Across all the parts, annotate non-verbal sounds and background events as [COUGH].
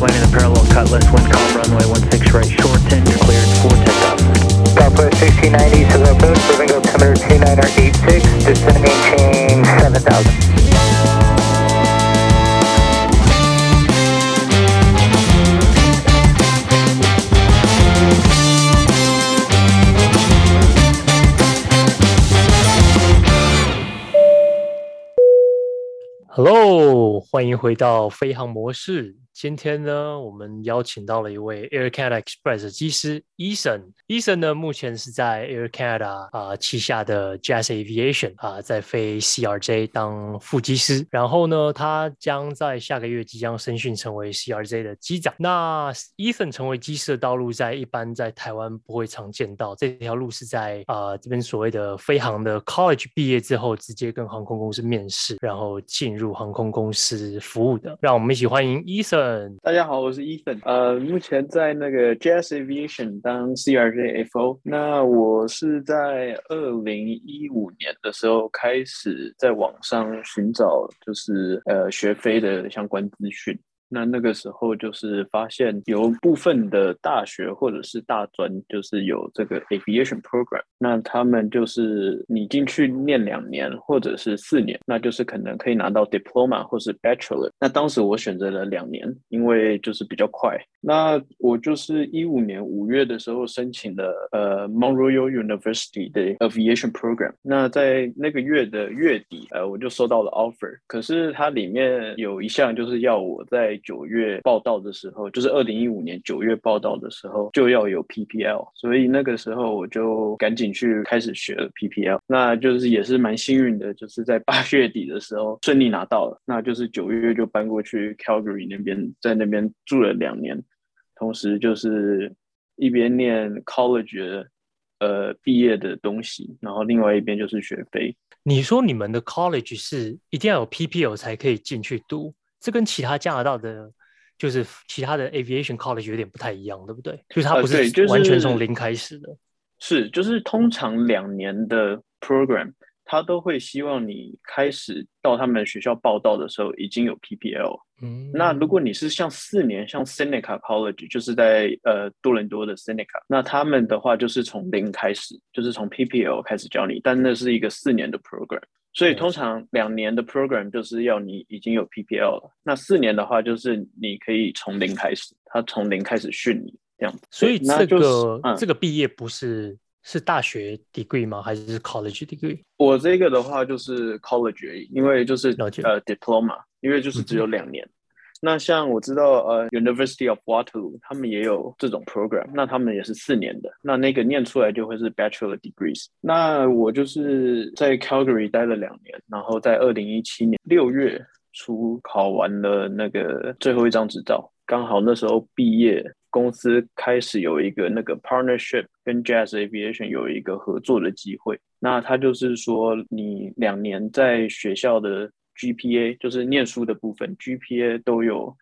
landing the parallel cutlass, wind calm runway 16 right, shorten, cleared for takeoff. Southwest 1690, so approach, moving altimeter 2986, descend maintain 7000. Hello，欢迎回到飞航模式。 今天呢，我们邀请到了一位 Air Canada Express 的机师 Eason。Eason 呢，目前是在 Air Canada 啊、旗下的 Jazz Aviation 啊、在飞 CRJ 当副机师。然后呢，他将在下个月即将升训成为 CRJ 的机长。那 Eason 成为机师的道路，在一般在台湾不会常见到。这条路是在啊、这边所谓的飞航的 College 毕业之后，直接跟航空公司面试，然后进入航空公司服务的。让我们一起欢迎 Eason。大家好，我是 Ethan，呃，目前在那个 Jazz Aviation 当 CRJ FO。那我是在二零一五年的时候开始在网上寻找，就是呃学飞的相关资讯。那那个时候就是发现有部分的大学或者是大专，就是有这个 aviation program。那他们就是你进去念两年或者是四年，那就是可能可以拿到 diploma 或是 bachelor。那当时我选择了两年，因为就是比较快。那我就是一五年五月的时候申请了呃 Mount Royal University 的 aviation program。那在那个月的月底，呃，我就收到了 offer。可是它里面有一项就是要我在九月报到的时候，就是二零一五年九月报到的时候就要有 PPL，所以那个时候我就赶紧去开始学了 PPL，那就是也是蛮幸运的，就是在八月底的时候顺利拿到了，那就是九月就搬过去 Calgary 那边，在那边住了两年，同时就是一边念 college 呃毕业的东西，然后另外一边就是学飞。你说你们的 college 是一定要有 PPL 才可以进去读？这跟其他加拿大的，就是其他的 aviation college 有点不太一样，对不对？就是它不是完全从零开始的。呃就是、是，就是通常两年的 program，他都会希望你开始到他们学校报道的时候已经有 PPL。嗯，那如果你是像四年，像 Seneca College，就是在呃多伦多的 Seneca，那他们的话就是从零开始，就是从 PPL 开始教你，但那是一个四年的 program。所以通常两年的 program 就是要你已经有 PPL 了，那四年的话就是你可以从零开始，他从零开始训你这样。所以这个、就是嗯、这个毕业不是是大学 degree 吗？还是 college degree？我这个的话就是 college 因为就是呃 diploma，因为就是只有两年。嗯那像我知道，呃，University of Waterloo 他们也有这种 program，那他们也是四年的，那那个念出来就会是 Bachelor degrees。那我就是在 Calgary 待了两年，然后在二零一七年六月初考完了那个最后一张执照，刚好那时候毕业，公司开始有一个那个 partnership 跟 Jazz Aviation 有一个合作的机会，那他就是说你两年在学校的。GPA 就是念书的部分，GPA 都有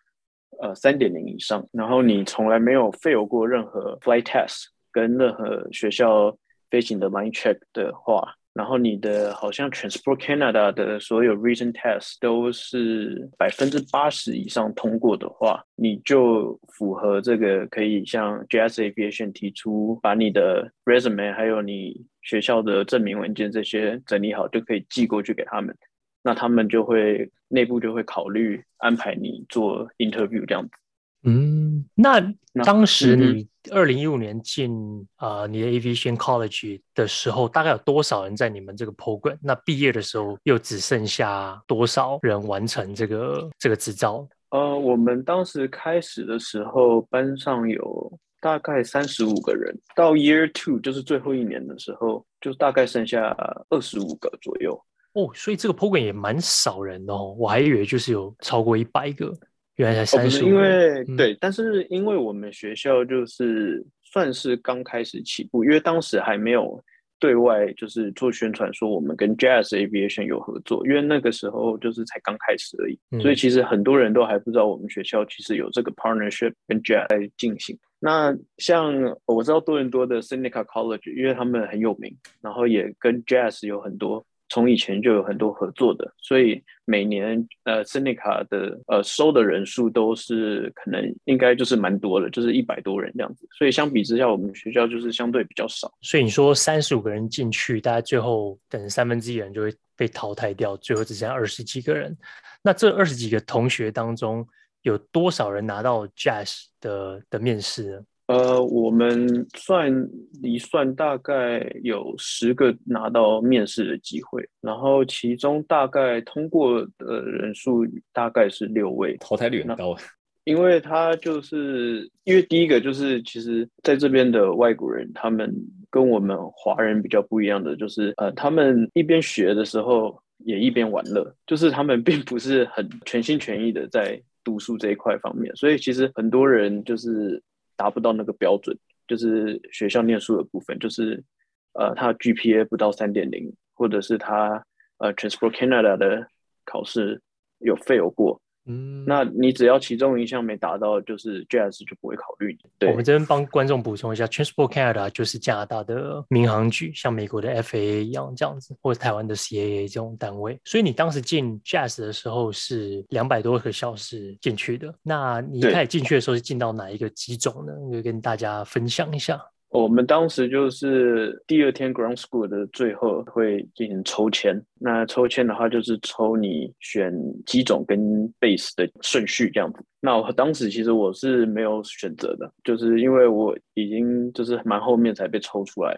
呃三点零以上，然后你从来没有 fail 过任何 flight test 跟任何学校飞行的 line check 的话，然后你的好像 Transport Canada 的所有 written test 都是百分之八十以上通过的话，你就符合这个可以向 JS Aviation 提出，把你的 resume 还有你学校的证明文件这些整理好，就可以寄过去给他们。那他们就会内部就会考虑安排你做 interview 这样子。嗯，那当时你二零一五年进啊、嗯呃、你的 aviation college 的时候，大概有多少人在你们这个 program？那毕业的时候又只剩下多少人完成这个这个执照？呃，我们当时开始的时候，班上有大概三十五个人，到 year two 就是最后一年的时候，就大概剩下二十五个左右。哦，所以这个 program 也蛮少人的哦，我还以为就是有超过一百个，原来才三十。因为、嗯、对，但是因为我们学校就是算是刚开始起步，因为当时还没有对外就是做宣传说我们跟 Jazz Aviation 有合作，因为那个时候就是才刚开始而已，嗯、所以其实很多人都还不知道我们学校其实有这个 partnership 跟 Jazz 在进行。那像我知道多伦多的 Seneca College，因为他们很有名，然后也跟 Jazz 有很多。从以前就有很多合作的，所以每年呃，Seneca 的呃收的人数都是可能应该就是蛮多的，就是一百多人这样子。所以相比之下，我们学校就是相对比较少。所以你说三十五个人进去，大概最后等三分之一人就会被淘汰掉，最后只剩下二十几个人。那这二十几个同学当中，有多少人拿到 Jazz 的的面试呢？呃，我们算一算，大概有十个拿到面试的机会，然后其中大概通过的人数大概是六位，淘汰率很高。因为他就是因为第一个就是，其实在这边的外国人，他们跟我们华人比较不一样的，就是呃，他们一边学的时候也一边玩乐，就是他们并不是很全心全意的在读书这一块方面，所以其实很多人就是。达不到那个标准，就是学校念书的部分，就是呃，他的 GPA 不到三点零，或者是他呃 Transport Canada 的考试有 fail 过。嗯，那你只要其中一项没达到，就是 JAS 就不会考虑你。对，我们这边帮观众补充一下，Transport Canada 就是加拿大的民航局，像美国的 FAA 一样这样子，或者台湾的 CAA 这种单位。所以你当时进 JAS 的时候是两百多个小时进去的。那你一开始进去的时候是进到哪一个机种呢？可以跟大家分享一下。我们当时就是第二天 ground school 的最后会进行抽签，那抽签的话就是抽你选机种跟 base 的顺序这样子。那我当时其实我是没有选择的，就是因为我已经就是蛮后面才被抽出来，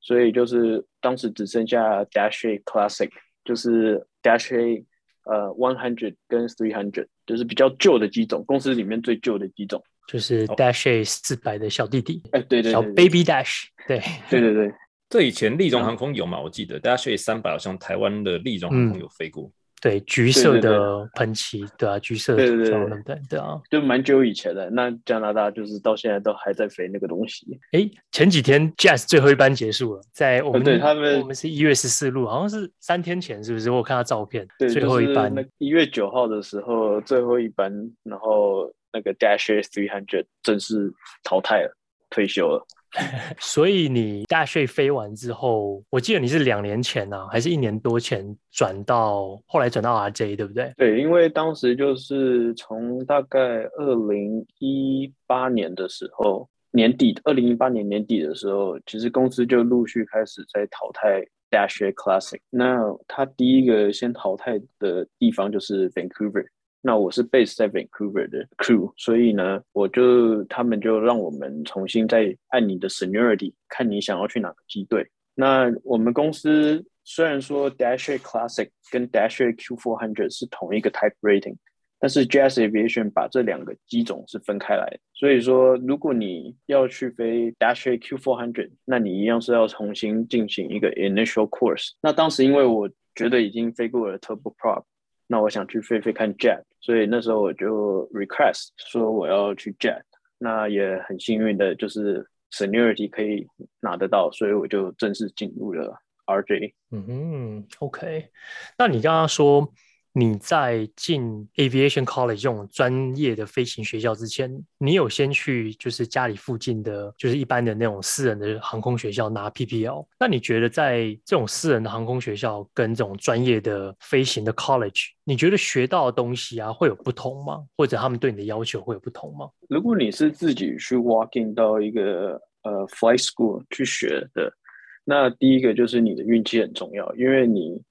所以就是当时只剩下 Dash A Classic，就是 Dash A 呃 one hundred 跟 three hundred，就是比较旧的机种，公司里面最旧的机种。就是 Dash A 四百的小弟弟，哎，对对，小 Baby Dash，对 [LAUGHS] 对对对，这以前立荣航空有嘛？我记得 Dash A 三百好像台湾的立荣航空有飞过，对，橘色的喷漆，对啊，橘色的涂装，对对对啊，就蛮久以前的。那加拿大就是到现在都还在飞那个东西。哎，前几天 Jazz 最后一班结束了，在我们对他们，我们是一月十四路，好像是三天前，是不是？我看到照片，对最后一班，一月九号的时候最后一班，然后。那个 Dash A 300正式淘汰了，退休了。[LAUGHS] 所以你 Dash 飞完之后，我记得你是两年前啊，还是一年多前转到，后来转到 RJ，对不对？对，因为当时就是从大概二零一八年的时候年底，二零一八年年底的时候，其实公司就陆续开始在淘汰 Dash Classic。那他第一个先淘汰的地方就是 Vancouver。那我是 base 在 Vancouver 的 crew，所以呢，我就他们就让我们重新再按你的 seniority，看你想要去哪个机队。那我们公司虽然说 Dash A Classic 跟 Dash A Q400 是同一个 type rating，但是 Jazz Aviation 把这两个机种是分开来的。所以说，如果你要去飞 Dash A Q400，那你一样是要重新进行一个 initial course。那当时因为我觉得已经飞过了 Turboprop。那我想去飞飞看 Jet，所以那时候我就 request 说我要去 Jet，那也很幸运的就是 seniority 可以拿得到，所以我就正式进入了 RJ。嗯哼，OK，那你刚刚说。你在进 Aviation College 这种专业的飞行学校之前，你有先去就是家里附近的，就是一般的那种私人的航空学校拿 PPL。那你觉得在这种私人的航空学校跟这种专业的飞行的 College，你觉得学到的东西啊会有不同吗？或者他们对你的要求会有不同吗？如果你是自己去 walking 到一个呃 flight school 去学的，那第一个就是你的运气很重要，因为你。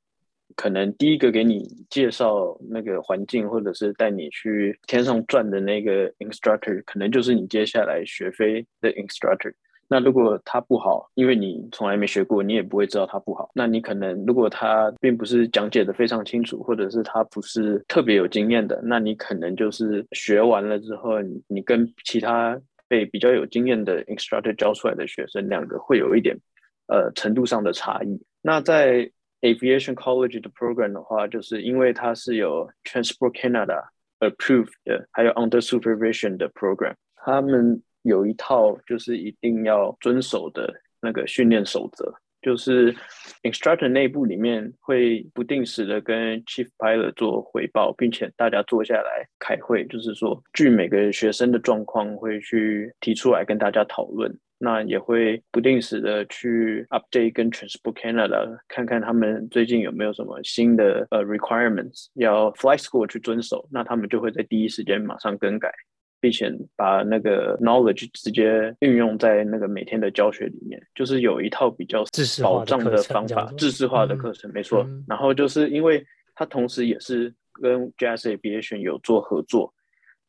可能第一个给你介绍那个环境，或者是带你去天上转的那个 instructor，可能就是你接下来学飞的 instructor。那如果他不好，因为你从来没学过，你也不会知道他不好。那你可能如果他并不是讲解的非常清楚，或者是他不是特别有经验的，那你可能就是学完了之后，你跟其他被比较有经验的 instructor 教出来的学生，两个会有一点呃程度上的差异。那在 Aviation College 的 program 的话，就是因为它是有 Transport Canada approved 的，还有 Under Supervision 的 program，他们有一套就是一定要遵守的那个训练守则，就是 instructor 内部里面会不定时的跟 Chief Pilot 做回报，并且大家坐下来开会，就是说据每个学生的状况会去提出来跟大家讨论。那也会不定时的去 update 跟 Transport Canada 看看他们最近有没有什么新的呃 requirements 要 flight school 去遵守，那他们就会在第一时间马上更改，并且把那个 knowledge 直接运用在那个每天的教学里面，就是有一套比较保障的方法，制式化的课程，没错。然后就是因为它同时也是跟 Jazz Aviation 有做合作，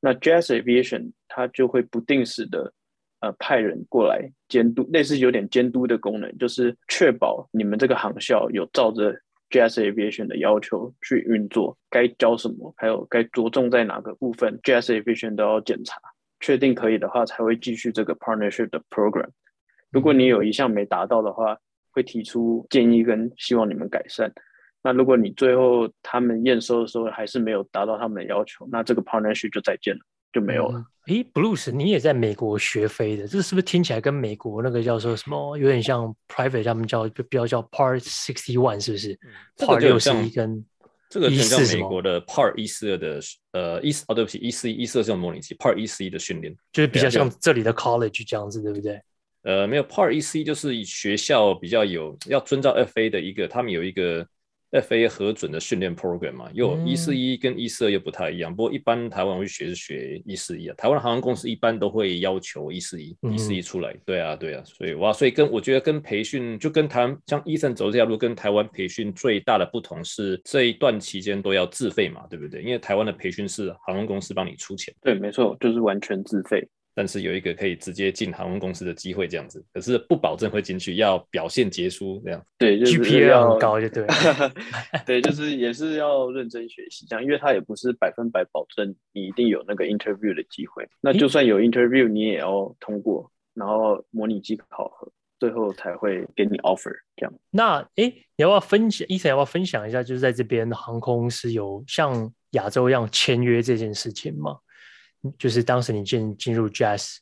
那 Jazz Aviation 它就会不定时的。呃，派人过来监督，类似有点监督的功能，就是确保你们这个航校有照着 Jazz Aviation 的要求去运作，该教什么，还有该着重在哪个部分，Jazz Aviation 都要检查，确定可以的话，才会继续这个 partnership 的 program。如果你有一项没达到的话，会提出建议跟希望你们改善。那如果你最后他们验收的时候还是没有达到他们的要求，那这个 partnership 就再见了。就没有了。诶、嗯、Bruce，你也在美国学飞的，这是不是听起来跟美国那个叫做什么，有点像 private，他们叫就比较叫 Part Sixty One，是不是？Part 六十一跟这个很像美国的 Part 一四二的呃一哦对不起一四一一四二这种模拟器，Part 一四一的训练，就是比较像这里的 college 这样子，对不对？呃，没有 Part 一四一就是以学校比较有要遵照 FA 的一个，他们有一个。FA 核准的训练 program 嘛，又一四一跟一四二又不太一样。嗯、不过一般台湾会学是学一四一啊，台湾的航空公司一般都会要求一四一，一四一出来。对啊，对啊，所以哇，所以跟我觉得跟培训就跟台湾像 Ethan 走这条路，跟台湾培训最大的不同是这一段期间都要自费嘛，对不对？因为台湾的培训是航空公司帮你出钱。对，没错，就是完全自费。但是有一个可以直接进航空公司的机会，这样子，可是不保证会进去，要表现杰出这样。对，就是、GPA 要很高就对。[LAUGHS] 对，就是也是要认真学习，这样，因为他也不是百分百保证你一定有那个 interview 的机会。那就算有 interview，你也要通过，然后模拟机考核，最后才会给你 offer 这样。那哎，你要不要分享？Ethan 要不要分享一下？就是在这边航空公司有像亚洲一样签约这件事情吗？就是当时你进进入 Jazz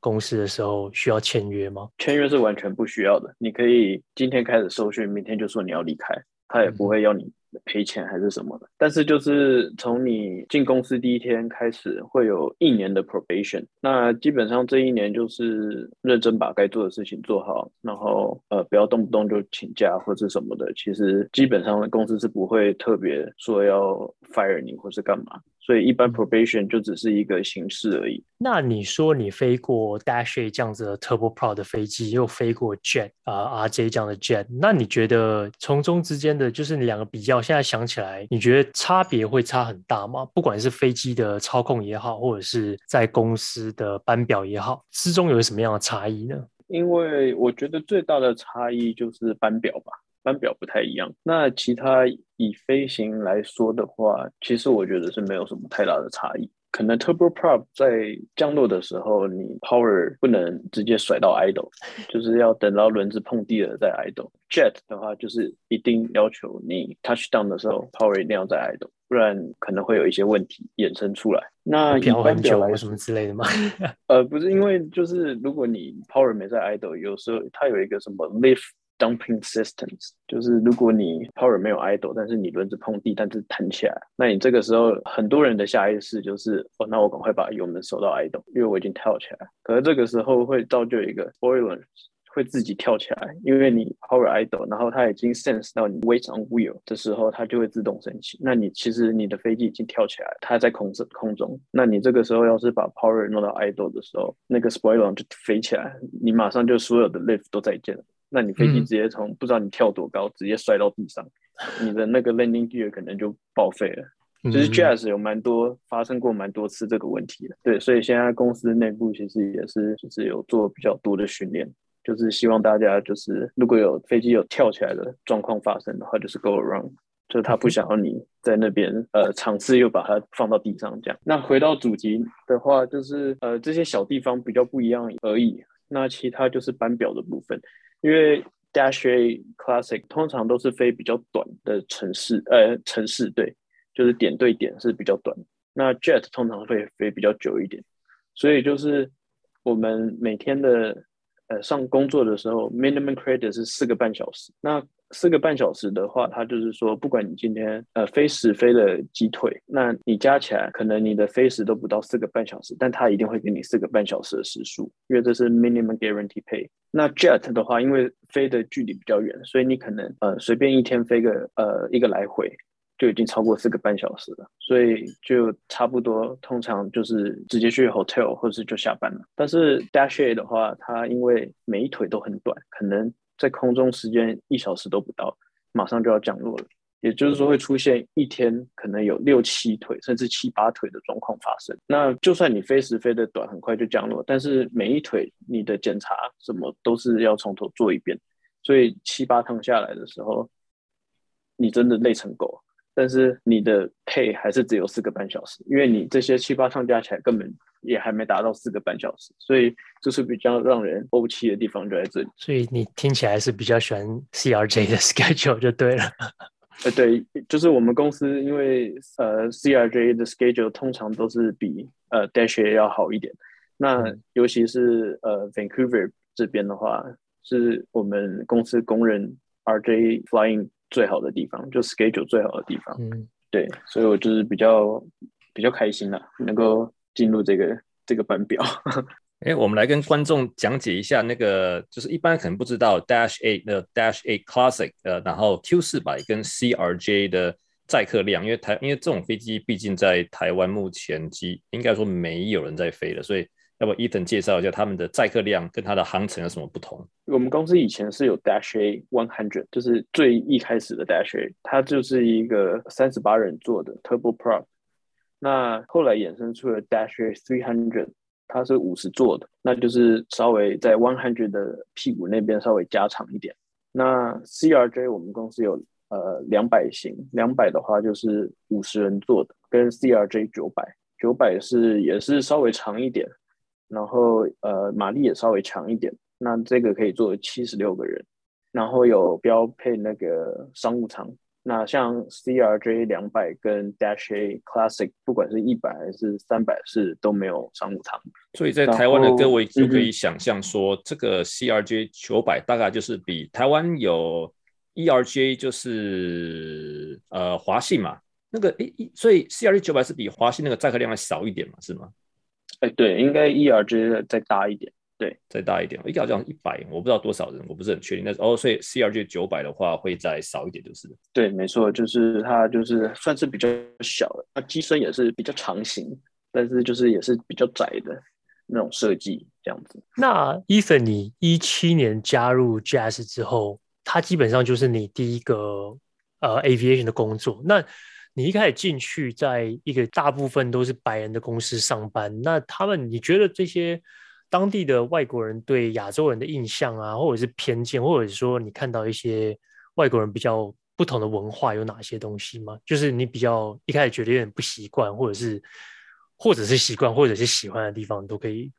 公司的时候，需要签约吗？签约是完全不需要的，你可以今天开始受训，明天就说你要离开，他也不会要你赔钱还是什么的。但是就是从你进公司第一天开始，会有一年的 probation，那基本上这一年就是认真把该做的事情做好，然后呃不要动不动就请假或者什么的。其实基本上公司是不会特别说要 fire 你或是干嘛。所以一般 probation 就只是一个形式而已。那你说你飞过 Dash A 这样子的 Turboprop 的飞机，又飞过 Jet 啊、呃、RJ 这样的 Jet，那你觉得从中之间的就是你两个比较，现在想起来，你觉得差别会差很大吗？不管是飞机的操控也好，或者是在公司的班表也好，之中有什么样的差异呢？因为我觉得最大的差异就是班表吧。班表不太一样，那其他以飞行来说的话，其实我觉得是没有什么太大的差异。可能 Turboprop 在降落的时候，你 Power 不能直接甩到 idle，[LAUGHS] 就是要等到轮子碰地了再 idle。Jet 的话，就是一定要求你 Touchdown 的时候 Power 一定要在 idle，不然可能会有一些问题衍生出来。那一般表来什么之类的吗？呃，不是，因为就是如果你 Power 没在 idle，有时候它有一个什么 Lift。Dumping systems 就是如果你 power 没有 idle，但是你轮子碰地，但是弹起来，那你这个时候很多人的下意识就是，哦，那我赶快把油门收到 idle，因为我已经跳起来。可是这个时候会造就一个 spoiler 会自己跳起来，因为你 power idle，然后它已经 sense 到你 weight on wheel 的时候，它就会自动升起。那你其实你的飞机已经跳起来，它在空中空中。那你这个时候要是把 power 弄到 idle 的时候，那个 spoiler 就飞起来，你马上就所有的 lift 都再见了。那你飞机直接从、嗯、不知道你跳多高，直接摔到地上，你的那个 landing gear 可能就报废了。就是 Jazz 有蛮多发生过蛮多次这个问题的，对，所以现在公司内部其实也是就是有做比较多的训练，就是希望大家就是如果有飞机有跳起来的状况发生的话，就是 go around，就是他不想要你在那边呃尝试又把它放到地上这样。那回到主题的话，就是呃这些小地方比较不一样而已，那其他就是班表的部分。因为 Dash A Classic 通常都是飞比较短的城市，呃，城市对，就是点对点是比较短。那 Jet 通常会飞比较久一点，所以就是我们每天的呃上工作的时候，minimum credit 是四个半小时。那四个半小时的话，它就是说，不管你今天呃飞时飞了几腿，那你加起来可能你的飞时都不到四个半小时，但它一定会给你四个半小时的时数，因为这是 minimum guarantee pay。那 jet 的话，因为飞的距离比较远，所以你可能呃随便一天飞个呃一个来回。就已经超过四个半小时了，所以就差不多，通常就是直接去 hotel 或者是就下班了。但是 Dash A 的话，它因为每一腿都很短，可能在空中时间一小时都不到，马上就要降落了。也就是说，会出现一天可能有六七腿甚至七八腿的状况发生。那就算你飞时飞的短，很快就降落，但是每一腿你的检查什么都是要从头做一遍，所以七八趟下来的时候，你真的累成狗。但是你的 pay 还是只有四个半小时，因为你这些七八趟加起来根本也还没达到四个半小时，所以就是比较让人怄气的地方就在这里。所以你听起来是比较喜欢 CRJ 的 [LAUGHS] schedule 就对了。呃，对，就是我们公司因为呃 CRJ 的 schedule 通常都是比呃 Dash 要好一点，那尤其是呃 Vancouver 这边的话，是我们公司公认 RJ Flying。最好的地方就 schedule 最好的地方，嗯，对，所以我就是比较比较开心了，能够进入这个这个班表。[LAUGHS] 哎，我们来跟观众讲解一下那个，就是一般可能不知道 Dash Eight 的 Dash Eight Classic，呃，然后 Q 四百跟 CRJ 的载客量，因为台因为这种飞机毕竟在台湾目前机应该说没有人在飞了，所以。要不 Ethan 介绍一下他们的载客量跟它的航程有什么不同？我们公司以前是有 Dash A One Hundred，就是最一开始的 Dash A，它就是一个三十八人座的 Turbo Prop。那后来衍生出了 Dash A Three Hundred，它是五十座的，那就是稍微在 One Hundred 的屁股那边稍微加长一点。那 CRJ 我们公司有呃两百型，两百的话就是五十人座的，跟 CRJ 九百，九百是也是稍微长一点。然后呃，马力也稍微强一点，那这个可以坐七十六个人，然后有标配那个商务舱。那像 CRJ 两百跟 Dash A Classic，不管是一百还是三百，是都没有商务舱。所以在台湾的各位就可以想象说，嗯、这个 CRJ 九百大概就是比台湾有 ERJ 就是呃华信嘛，那个诶，所以 CRJ 九百是比华信那个载客量要少一点嘛，是吗？哎，对，应该 ERJ 再大一点，对，再大一点。一个好像一百，我不知道多少人，我不是很确定。但是哦，所以 CRJ 九百的话会再少一点，就是。对，没错，就是它就是算是比较小的，它机身也是比较长型，但是就是也是比较窄的那种设计，这样子。那 Ethan，你一七年加入 Jazz 之后，它基本上就是你第一个呃 Aviation 的工作，那。你一开始进去，在一个大部分都是白人的公司上班，那他们你觉得这些当地的外国人对亚洲人的印象啊，或者是偏见，或者是说你看到一些外国人比较不同的文化有哪些东西吗？就是你比较一开始觉得有点不习惯，或者是或者是习惯，或者是喜欢的地方，都可以，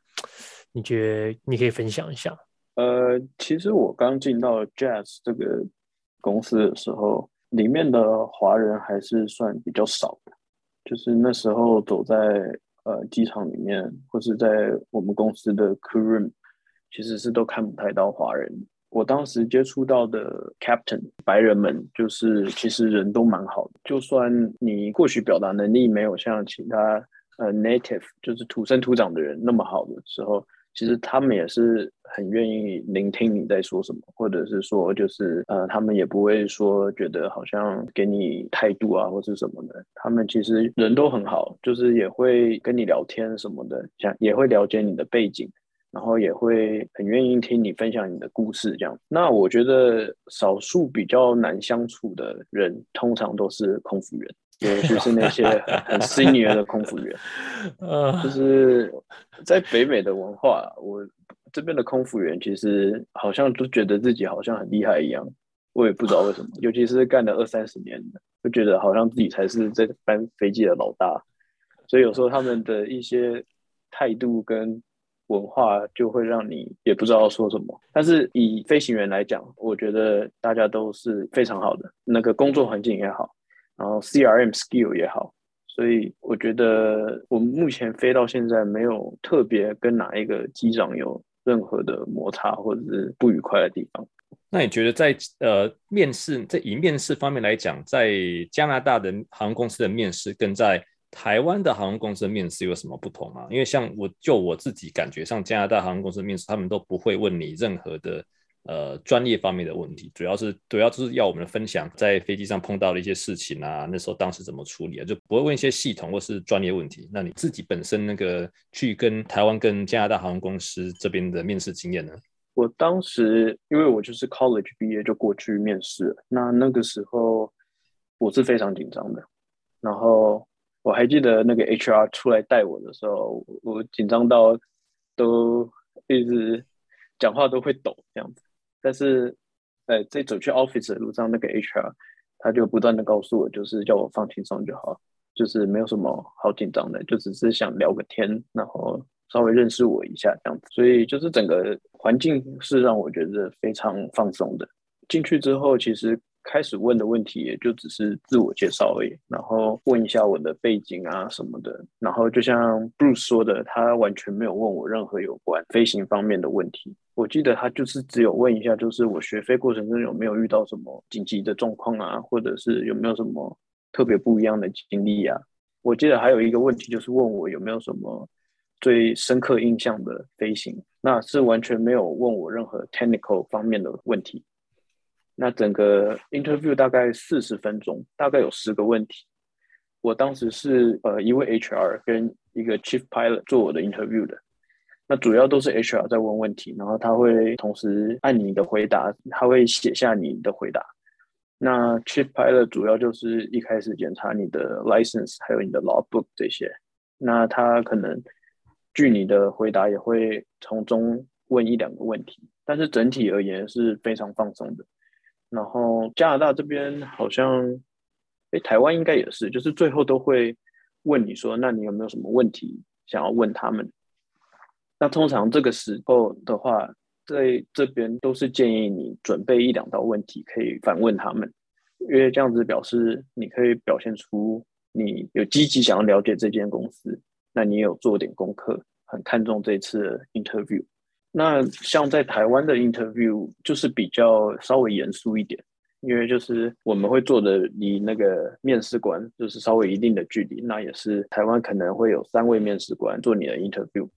你觉得你可以分享一下。呃，其实我刚进到 Jazz 这个公司的时候。里面的华人还是算比较少的，就是那时候走在呃机场里面，或是在我们公司的 crew，其实是都看不太到华人。我当时接触到的 captain 白人们，就是其实人都蛮好的，就算你过去表达能力没有像其他呃 native 就是土生土长的人那么好的时候。其实他们也是很愿意聆听你在说什么，或者是说，就是呃，他们也不会说觉得好像给你态度啊，或是什么的。他们其实人都很好，就是也会跟你聊天什么的，像也会了解你的背景，然后也会很愿意听你分享你的故事这样。那我觉得少数比较难相处的人，通常都是空服员。尤其是那些很 senior 的空服员，[LAUGHS] 呃，就是在北美的文化，我这边的空服员其实好像都觉得自己好像很厉害一样，我也不知道为什么。尤其是干了二三十年的，就觉得好像自己才是这班飞机的老大，所以有时候他们的一些态度跟文化就会让你也不知道说什么。但是以飞行员来讲，我觉得大家都是非常好的，那个工作环境也好。然后 CRM skill 也好，所以我觉得我们目前飞到现在没有特别跟哪一个机长有任何的摩擦或者是不愉快的地方。那你觉得在呃面试，在以面试方面来讲，在加拿大的航空公司的面试跟在台湾的航空公司的面试有什么不同吗？因为像我就我自己感觉上，加拿大航空公司的面试他们都不会问你任何的呃专业方面的问题，主要是主要就是要我们分享在飞机上碰到的一些事情啊，那时候当时怎么处理啊，就不会问一些系统或是专业问题。那你自己本身那个去跟台湾跟加拿大航空公司这边的面试经验呢？我当时因为我就是 college 毕业就过去面试，那那个时候我是非常紧张的。然后我还记得那个 HR 出来带我的时候，我紧张到都一直讲话都会抖这样子。但是，呃，在走去 office 的路上，那个 HR 他就不断的告诉我，就是叫我放轻松就好，就是没有什么好紧张的，就只是想聊个天，然后。稍微认识我一下这样子，所以就是整个环境是让我觉得非常放松的。进去之后，其实开始问的问题也就只是自我介绍而已，然后问一下我的背景啊什么的。然后就像 Bruce 说的，他完全没有问我任何有关飞行方面的问题。我记得他就是只有问一下，就是我学飞过程中有没有遇到什么紧急的状况啊，或者是有没有什么特别不一样的经历啊。我记得还有一个问题就是问我有没有什么。最深刻印象的飞行，那是完全没有问我任何 technical 方面的问题。那整个 interview 大概四十分钟，大概有十个问题。我当时是呃一位 HR 跟一个 chief pilot 做我的 interview 的。那主要都是 HR 在问问题，然后他会同时按你的回答，他会写下你的回答。那 chief pilot 主要就是一开始检查你的 license，还有你的 logbook 这些。那他可能。据你的回答，也会从中问一两个问题，但是整体而言是非常放松的。然后加拿大这边好像，哎，台湾应该也是，就是最后都会问你说，那你有没有什么问题想要问他们？那通常这个时候的话，在这边都是建议你准备一两道问题可以反问他们，因为这样子表示你可以表现出你有积极想要了解这间公司。那你也有做点功课，很看重这次的 interview。那像在台湾的 interview 就是比较稍微严肃一点，因为就是我们会坐的离那个面试官就是稍微一定的距离。那也是台湾可能会有三位面试官做你的 interview。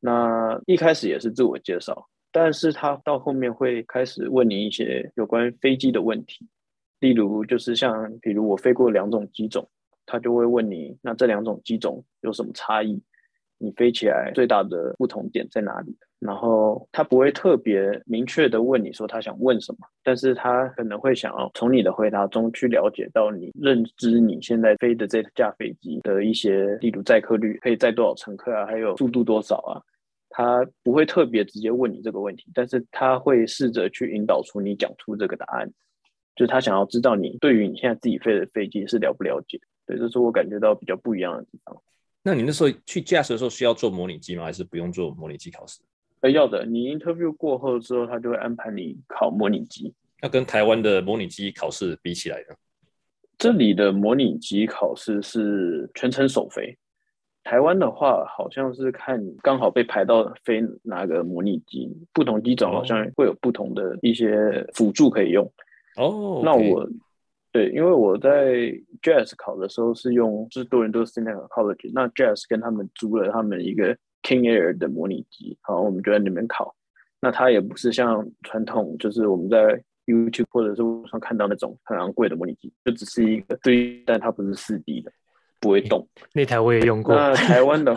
那一开始也是自我介绍，但是他到后面会开始问你一些有关飞机的问题，例如就是像比如我飞过两种机种。他就会问你，那这两种机种有什么差异？你飞起来最大的不同点在哪里？然后他不会特别明确的问你说他想问什么，但是他可能会想要从你的回答中去了解到你认知你现在飞的这架飞机的一些，例如载客率可以载多少乘客啊，还有速度多少啊。他不会特别直接问你这个问题，但是他会试着去引导出你讲出这个答案，就是他想要知道你对于你现在自己飞的飞机是了不了解。对，这是我感觉到比较不一样的地方。那你那时候去驾驶的时候需要做模拟机吗？还是不用做模拟机考试？呃，要的。你 interview 过后之后，他就会安排你考模拟机。那跟台湾的模拟机考试比起来呢？这里的模拟机考试是全程首飞。台湾的话，好像是看你刚好被排到飞哪个模拟机，不同机种好像会有不同的一些辅助可以用。哦，那我。对，因为我在 Jazz 考的时候是用就是多伦多 Cinema College，那 Jazz 跟他们租了他们一个 King Air 的模拟机，好，我们就在里面考。那它也不是像传统，就是我们在 YouTube 或者是网上看到那种很昂贵的模拟机，就只是一个对，但它不是四 D 的，不会动。[LAUGHS] 那台我也用过。那台湾的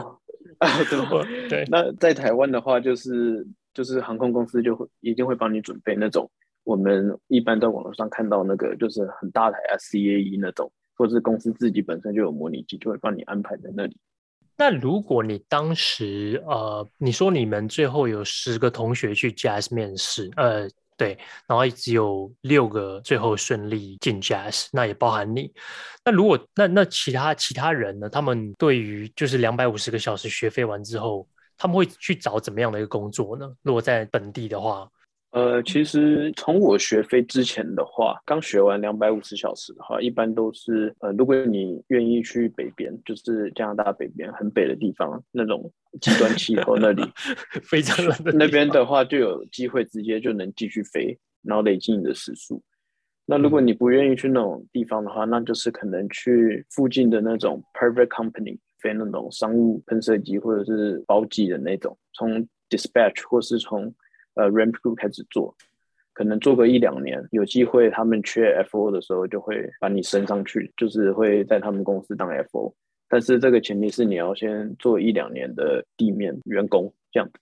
啊，[LAUGHS] 对对。那在台湾的话，就是就是航空公司就会一定会帮你准备那种。我们一般在网络上看到那个就是很大台啊，CAE 那种，或者是公司自己本身就有模拟机，就会帮你安排在那里。那如果你当时呃，你说你们最后有十个同学去 JAS 面试，呃，对，然后只有六个最后顺利进 JAS，那也包含你。那如果那那其他其他人呢？他们对于就是两百五十个小时学费完之后，他们会去找怎么样的一个工作呢？如果在本地的话？呃，其实从我学飞之前的话，刚学完两百五十小时的话，一般都是呃，如果你愿意去北边，就是加拿大北边很北的地方，那种极端气候那里，非常冷的那边的话就有机会直接就能继续飞。然后累积你的时速。那如果你不愿意去那种地方的话，那就是可能去附近的那种 private company，飞那种商务喷射机或者是包机的那种，从 dispatch 或是从呃 ramp crew 开始做，可能做个一两年，有机会他们缺 FO 的时候，就会把你升上去，就是会在他们公司当 FO。但是这个前提是你要先做一两年的地面员工这样子。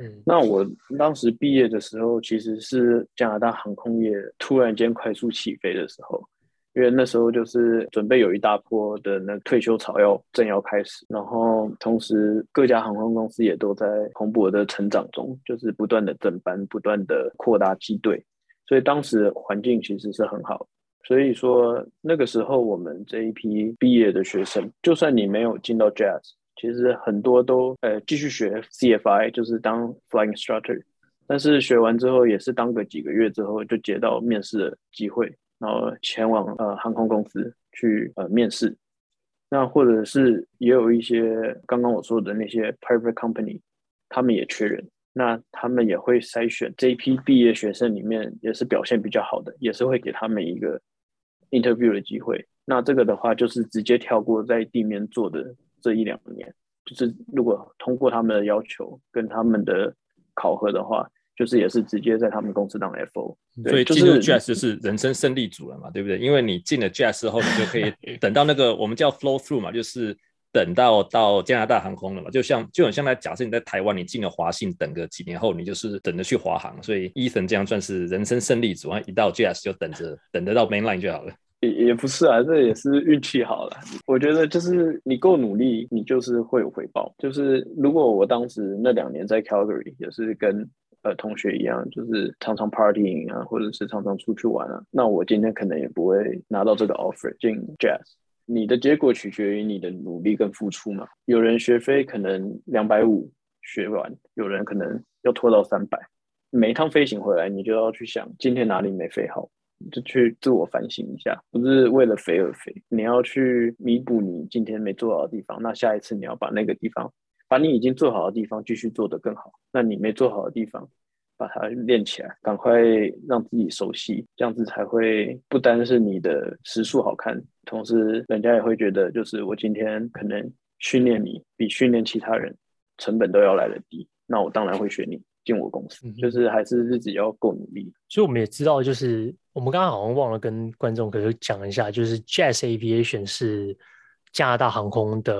嗯，那我当时毕业的时候，其实是加拿大航空业突然间快速起飞的时候，因为那时候就是准备有一大波的那退休潮要正要开始，然后同时各家航空公司也都在蓬勃的成长中，就是不断的增班，不断的扩大机队，所以当时环境其实是很好。所以说那个时候我们这一批毕业的学生，就算你没有进到 Jazz。其实很多都呃继续学 CFI，就是当 Flying Instructor，但是学完之后也是当个几个月之后就接到面试的机会，然后前往呃航空公司去呃面试。那或者是也有一些刚刚我说的那些 Private Company，他们也缺人，那他们也会筛选这一批毕业学生里面也是表现比较好的，也是会给他们一个 Interview 的机会。那这个的话就是直接跳过在地面做的。这一两年，就是如果通过他们的要求跟他们的考核的话，就是也是直接在他们公司当 FO。所以进入 Jazz 就是人生胜利组了嘛，对不对？因为你进了 Jazz 之后，你就可以 [LAUGHS] 等到那个我们叫 flow through 嘛，就是等到到加拿大航空了嘛。就像就很像在假设你在台湾，你进了华信，等个几年后，你就是等着去华航。所以 Ethan 这样算是人生胜利组，然后一到 Jazz 就等着等得到 mainline 就好了。也也不是啊，这也是运气好了。我觉得就是你够努力，你就是会有回报。就是如果我当时那两年在 Calgary 也是跟呃同学一样，就是常常 partying 啊，或者是常常出去玩啊，那我今天可能也不会拿到这个 offer 进 Jazz。你的结果取决于你的努力跟付出嘛。有人学飞可能两百五学完，有人可能要拖到三百。每一趟飞行回来，你就要去想今天哪里没飞好。就去自我反省一下，不是为了飞而飞，你要去弥补你今天没做到的地方。那下一次你要把那个地方，把你已经做好的地方继续做得更好。那你没做好的地方，把它练起来，赶快让自己熟悉，这样子才会不单是你的时速好看，同时人家也会觉得，就是我今天可能训练你比训练其他人成本都要来得低，那我当然会选你。进我公司，就是还是自己要够努力。所以我们也知道，就是我们刚刚好像忘了跟观众可以讲一下，就是 Jazz Aviation 是加拿大航空的，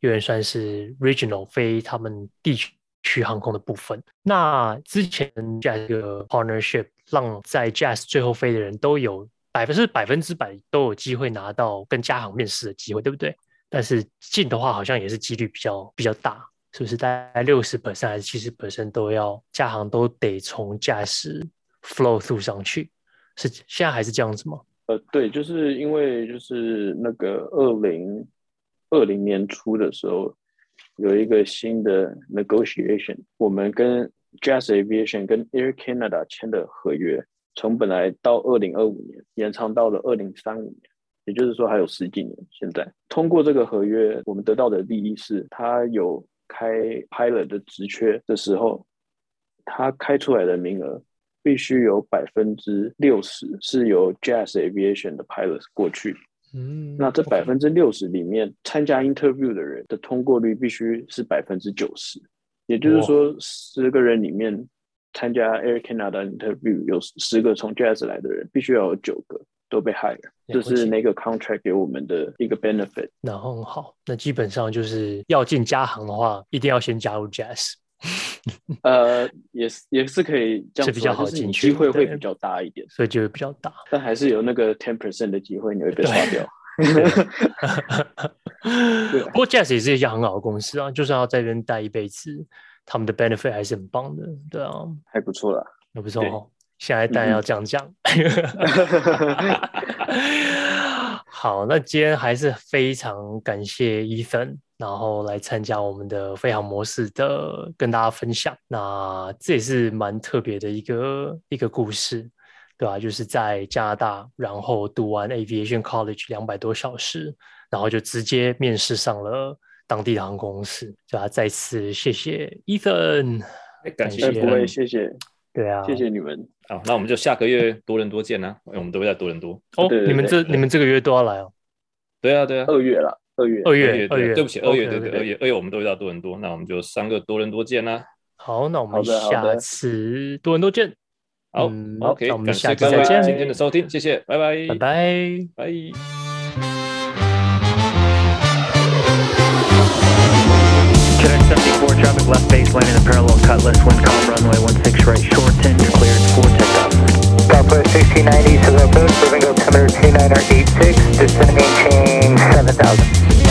有点算是 Regional 飞他们地区区航空的部分。那之前 Jazz 这个 partnership 让在 Jazz 最后飞的人都有百分之百分之百都有机会拿到跟加航面试的机会，对不对？但是进的话，好像也是几率比较比较大。是不是大概六十 percent 还是七十 percent 都要加航都得从驾驶 flow 上去？是现在还是这样子吗？呃，对，就是因为就是那个二零二零年初的时候有一个新的 negotiation，我们跟 Jazz Aviation 跟 Air Canada 签的合约，从本来到二零二五年延长到了二零三五年，也就是说还有十几年。现在通过这个合约，我们得到的利益是它有。开 pilot 的职缺的时候，他开出来的名额必须有百分之六十是由 Jazz Aviation 的 pilots 过去。嗯，那这百分之六十里面参加 interview 的人的通过率必须是百分之九十，也就是说，十个人里面参加 Air Canada interview 有十个从 Jazz 来的人，必须要有九个。都被害了，这是那个 contract 给我们的一个 benefit。然后很好，那基本上就是要进加航的话，一定要先加入 Jazz。[LAUGHS] 呃，也是也是可以这样，是比较好进去，机会会比较大一点，所以就会比较大。但还是有那个 ten percent 的机会你会被刷掉。[LAUGHS] [LAUGHS] 不过 Jazz 也是一家很好的公司啊，就算要在这边待一辈子，他们的 benefit 还是很棒的，对啊，还不错啦，还不错哦。现在当然要讲讲。好，那今天还是非常感谢 Ethan，然后来参加我们的飞航模式的跟大家分享。那这也是蛮特别的一个一个故事，对吧？就是在加拿大，然后读完 Aviation College 两百多小时，然后就直接面试上了当地的航空公司，对吧？再次谢谢 Ethan，感谢，不会谢谢。对啊，谢谢你们。好，那我们就下个月多伦多见啦，因为我们都会在多伦多。哦，对对你们这你们这个月都要来哦？对啊，对啊，二月了，二月，二月，二月，对，对不起，二月，对对，二月，二月我们都会到多伦多，那我们就三个多伦多见啦。好，那我们下次多伦多见。好嗯，OK，那我们感谢下次再各位今见，天的收听，谢谢，拜拜，拜拜。拜。Southwest 1690, Southern Coast, moving altimeter 29086, descending change 7000.